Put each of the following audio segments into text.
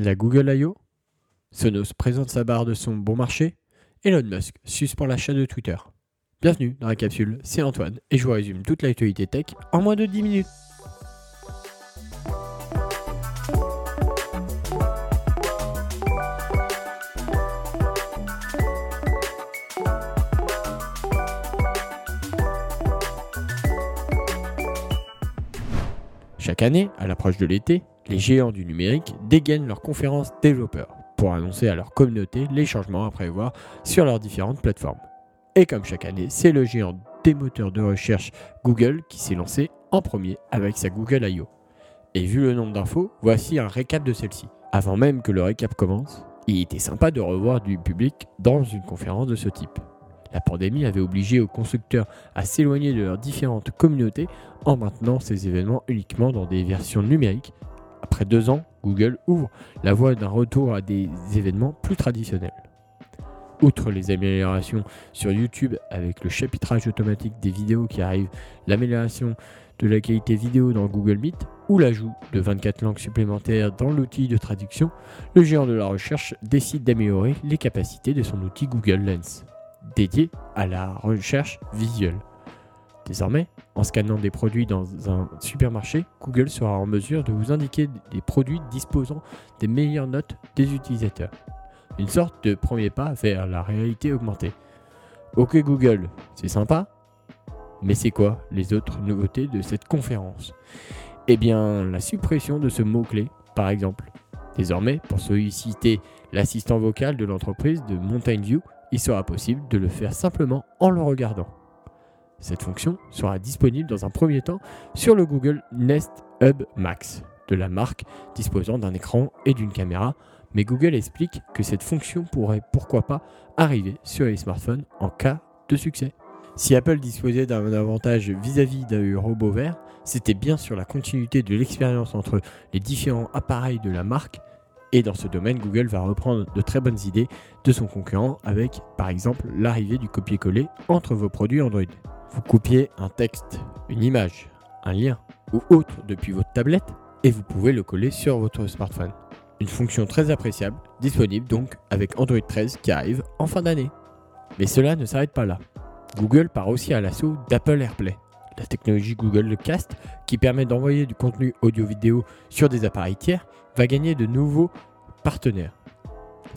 La Google I.O. Sonos présente sa barre de son bon marché. Elon Musk suspend l'achat de Twitter. Bienvenue dans la capsule, c'est Antoine et je vous résume toute l'actualité tech en moins de 10 minutes. Chaque année, à l'approche de l'été, les géants du numérique dégainent leurs conférences développeurs pour annoncer à leur communauté les changements à prévoir sur leurs différentes plateformes. Et comme chaque année, c'est le géant des moteurs de recherche Google qui s'est lancé en premier avec sa Google I.O. Et vu le nombre d'infos, voici un récap de celle-ci. Avant même que le récap commence, il était sympa de revoir du public dans une conférence de ce type. La pandémie avait obligé aux constructeurs à s'éloigner de leurs différentes communautés en maintenant ces événements uniquement dans des versions numériques. Après deux ans, Google ouvre la voie d'un retour à des événements plus traditionnels. Outre les améliorations sur YouTube avec le chapitrage automatique des vidéos qui arrivent, l'amélioration de la qualité vidéo dans Google Meet ou l'ajout de 24 langues supplémentaires dans l'outil de traduction, le géant de la recherche décide d'améliorer les capacités de son outil Google Lens dédié à la recherche visuelle. Désormais, en scannant des produits dans un supermarché, Google sera en mesure de vous indiquer des produits disposant des meilleures notes des utilisateurs. Une sorte de premier pas vers la réalité augmentée. Ok Google, c'est sympa, mais c'est quoi les autres nouveautés de cette conférence? Eh bien, la suppression de ce mot-clé, par exemple. Désormais, pour solliciter l'assistant vocal de l'entreprise de Mountain View, il sera possible de le faire simplement en le regardant. Cette fonction sera disponible dans un premier temps sur le Google Nest Hub Max de la marque disposant d'un écran et d'une caméra, mais Google explique que cette fonction pourrait pourquoi pas arriver sur les smartphones en cas de succès. Si Apple disposait d'un avantage vis-à-vis d'un robot vert, c'était bien sur la continuité de l'expérience entre les différents appareils de la marque et dans ce domaine, Google va reprendre de très bonnes idées de son concurrent avec, par exemple, l'arrivée du copier-coller entre vos produits Android. Vous copiez un texte, une image, un lien ou autre depuis votre tablette et vous pouvez le coller sur votre smartphone. Une fonction très appréciable, disponible donc avec Android 13 qui arrive en fin d'année. Mais cela ne s'arrête pas là. Google part aussi à l'assaut d'Apple AirPlay, la technologie Google Cast qui permet d'envoyer du contenu audio-vidéo sur des appareils tiers va gagner de nouveaux partenaires.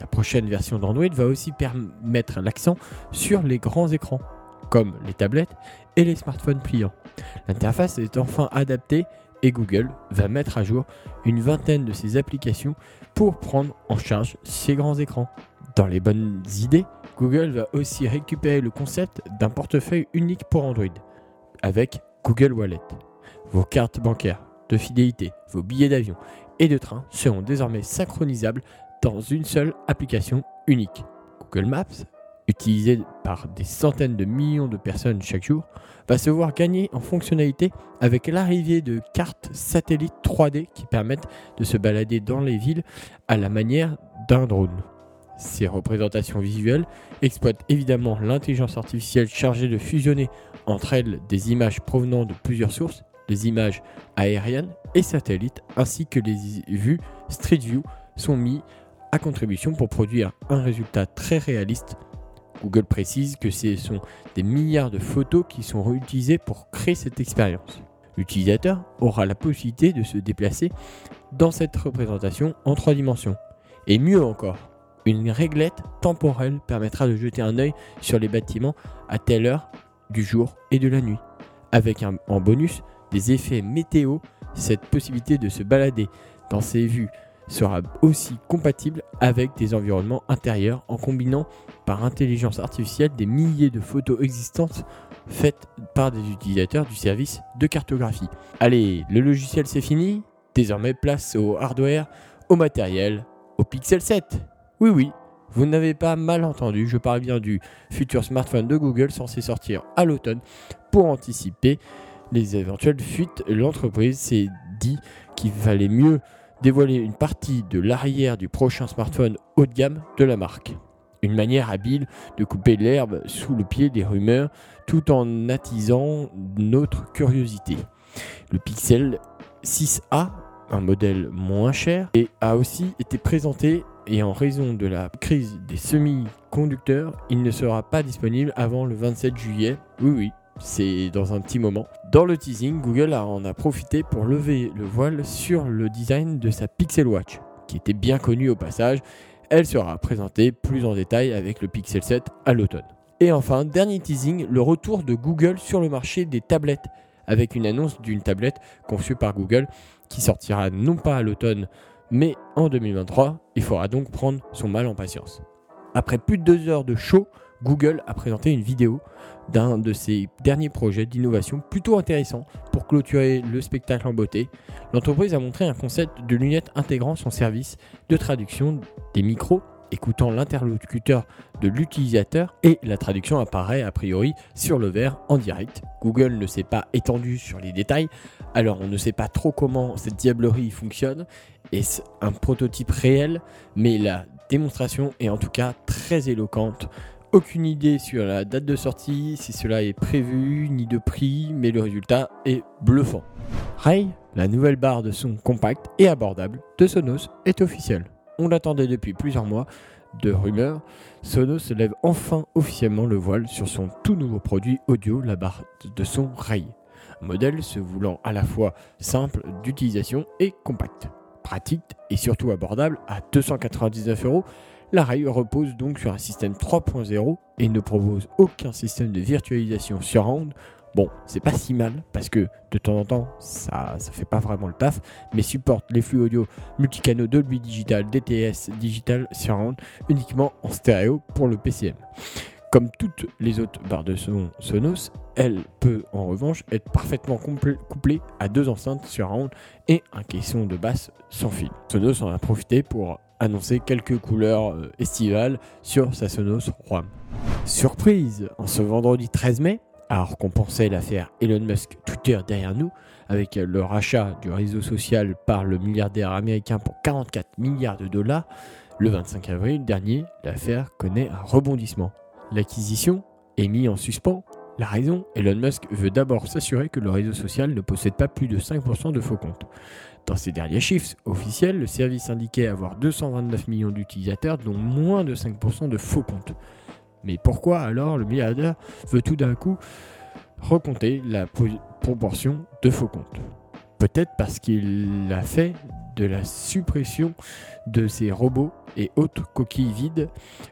La prochaine version d'Android va aussi permettre l'accent sur les grands écrans, comme les tablettes et les smartphones pliants. L'interface est enfin adaptée et Google va mettre à jour une vingtaine de ses applications pour prendre en charge ces grands écrans. Dans les bonnes idées, Google va aussi récupérer le concept d'un portefeuille unique pour Android avec Google Wallet. Vos cartes bancaires, de fidélité, vos billets d'avion et de train seront désormais synchronisables dans une seule application unique. Google Maps, utilisé par des centaines de millions de personnes chaque jour, va se voir gagner en fonctionnalité avec l'arrivée de cartes satellites 3D qui permettent de se balader dans les villes à la manière d'un drone. Ces représentations visuelles exploitent évidemment l'intelligence artificielle chargée de fusionner entre elles des images provenant de plusieurs sources les images aériennes et satellites ainsi que les vues Street View sont mis à contribution pour produire un résultat très réaliste. Google précise que ce sont des milliards de photos qui sont réutilisées pour créer cette expérience. L'utilisateur aura la possibilité de se déplacer dans cette représentation en trois dimensions. Et mieux encore, une réglette temporelle permettra de jeter un œil sur les bâtiments à telle heure du jour et de la nuit. Avec en bonus des effets météo, cette possibilité de se balader dans ces vues sera aussi compatible avec des environnements intérieurs en combinant par intelligence artificielle des milliers de photos existantes faites par des utilisateurs du service de cartographie. Allez, le logiciel c'est fini, désormais place au hardware, au matériel, au Pixel 7. Oui oui, vous n'avez pas mal entendu, je parle bien du futur smartphone de Google censé sortir à l'automne pour anticiper les éventuelles fuites, l'entreprise s'est dit qu'il fallait mieux dévoiler une partie de l'arrière du prochain smartphone haut de gamme de la marque. Une manière habile de couper l'herbe sous le pied des rumeurs tout en attisant notre curiosité. Le Pixel 6A un modèle moins cher et a aussi été présenté et en raison de la crise des semi-conducteurs, il ne sera pas disponible avant le 27 juillet. Oui, oui, c'est dans un petit moment. Dans le teasing, Google en a profité pour lever le voile sur le design de sa Pixel Watch, qui était bien connue au passage. Elle sera présentée plus en détail avec le Pixel 7 à l'automne. Et enfin, dernier teasing, le retour de Google sur le marché des tablettes, avec une annonce d'une tablette conçue par Google qui sortira non pas à l'automne, mais en 2023. Il faudra donc prendre son mal en patience. Après plus de deux heures de show, Google a présenté une vidéo d'un de ses derniers projets d'innovation plutôt intéressant pour clôturer le spectacle en beauté. L'entreprise a montré un concept de lunettes intégrant son service de traduction des micros écoutant l'interlocuteur de l'utilisateur et la traduction apparaît a priori sur le verre en direct. Google ne s'est pas étendu sur les détails, alors on ne sait pas trop comment cette diablerie fonctionne. Est-ce un prototype réel? Mais la démonstration est en tout cas très éloquente. Aucune idée sur la date de sortie, si cela est prévu, ni de prix, mais le résultat est bluffant. Ray, la nouvelle barre de son compact et abordable de Sonos, est officielle on l'attendait depuis plusieurs mois de rumeurs, Sonos lève enfin officiellement le voile sur son tout nouveau produit audio, la barre de son Ray. Modèle se voulant à la fois simple d'utilisation et compact. Pratique et surtout abordable à 299 euros, la Ray repose donc sur un système 3.0 et ne propose aucun système de virtualisation surround Bon, c'est pas si mal parce que de temps en temps, ça ça fait pas vraiment le taf, mais supporte les flux audio multicanaux Dolby Digital, DTS, Digital Surround uniquement en stéréo pour le PCM. Comme toutes les autres barres de son Sonos, elle peut en revanche être parfaitement couplée à deux enceintes surround et un caisson de basse sans fil. Sonos en a profité pour annoncer quelques couleurs euh, estivales sur sa Sonos. Surprise, en ce vendredi 13 mai, alors qu'on l'affaire Elon Musk Twitter derrière nous, avec le rachat du réseau social par le milliardaire américain pour 44 milliards de dollars, le 25 avril dernier, l'affaire connaît un rebondissement. L'acquisition est mise en suspens. La raison, Elon Musk veut d'abord s'assurer que le réseau social ne possède pas plus de 5% de faux comptes. Dans ces derniers chiffres officiels, le service indiquait avoir 229 millions d'utilisateurs, dont moins de 5% de faux comptes. Mais pourquoi alors le milliardaire veut tout d'un coup recompter la proportion de faux comptes? Peut-être parce qu'il a fait de la suppression de ces robots et autres coquilles vides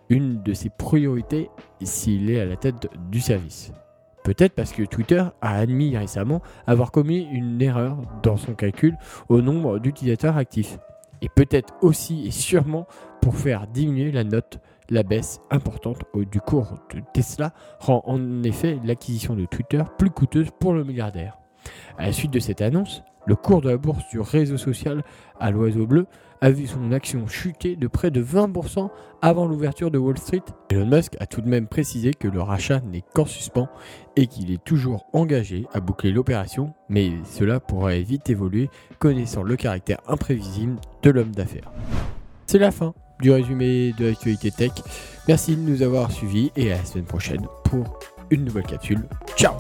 une de ses priorités s'il est à la tête du service. Peut-être parce que Twitter a admis récemment avoir commis une erreur dans son calcul au nombre d'utilisateurs actifs. Et peut-être aussi et sûrement pour faire diminuer la note la baisse importante du cours de Tesla rend en effet l'acquisition de Twitter plus coûteuse pour le milliardaire. À la suite de cette annonce, le cours de la bourse du réseau social à l'oiseau bleu a vu son action chuter de près de 20% avant l'ouverture de Wall Street. Elon Musk a tout de même précisé que le rachat n'est qu'en suspens et qu'il est toujours engagé à boucler l'opération, mais cela pourrait vite évoluer connaissant le caractère imprévisible de l'homme d'affaires. C'est la fin du résumé de l'actualité tech. Merci de nous avoir suivis et à la semaine prochaine pour une nouvelle capsule. Ciao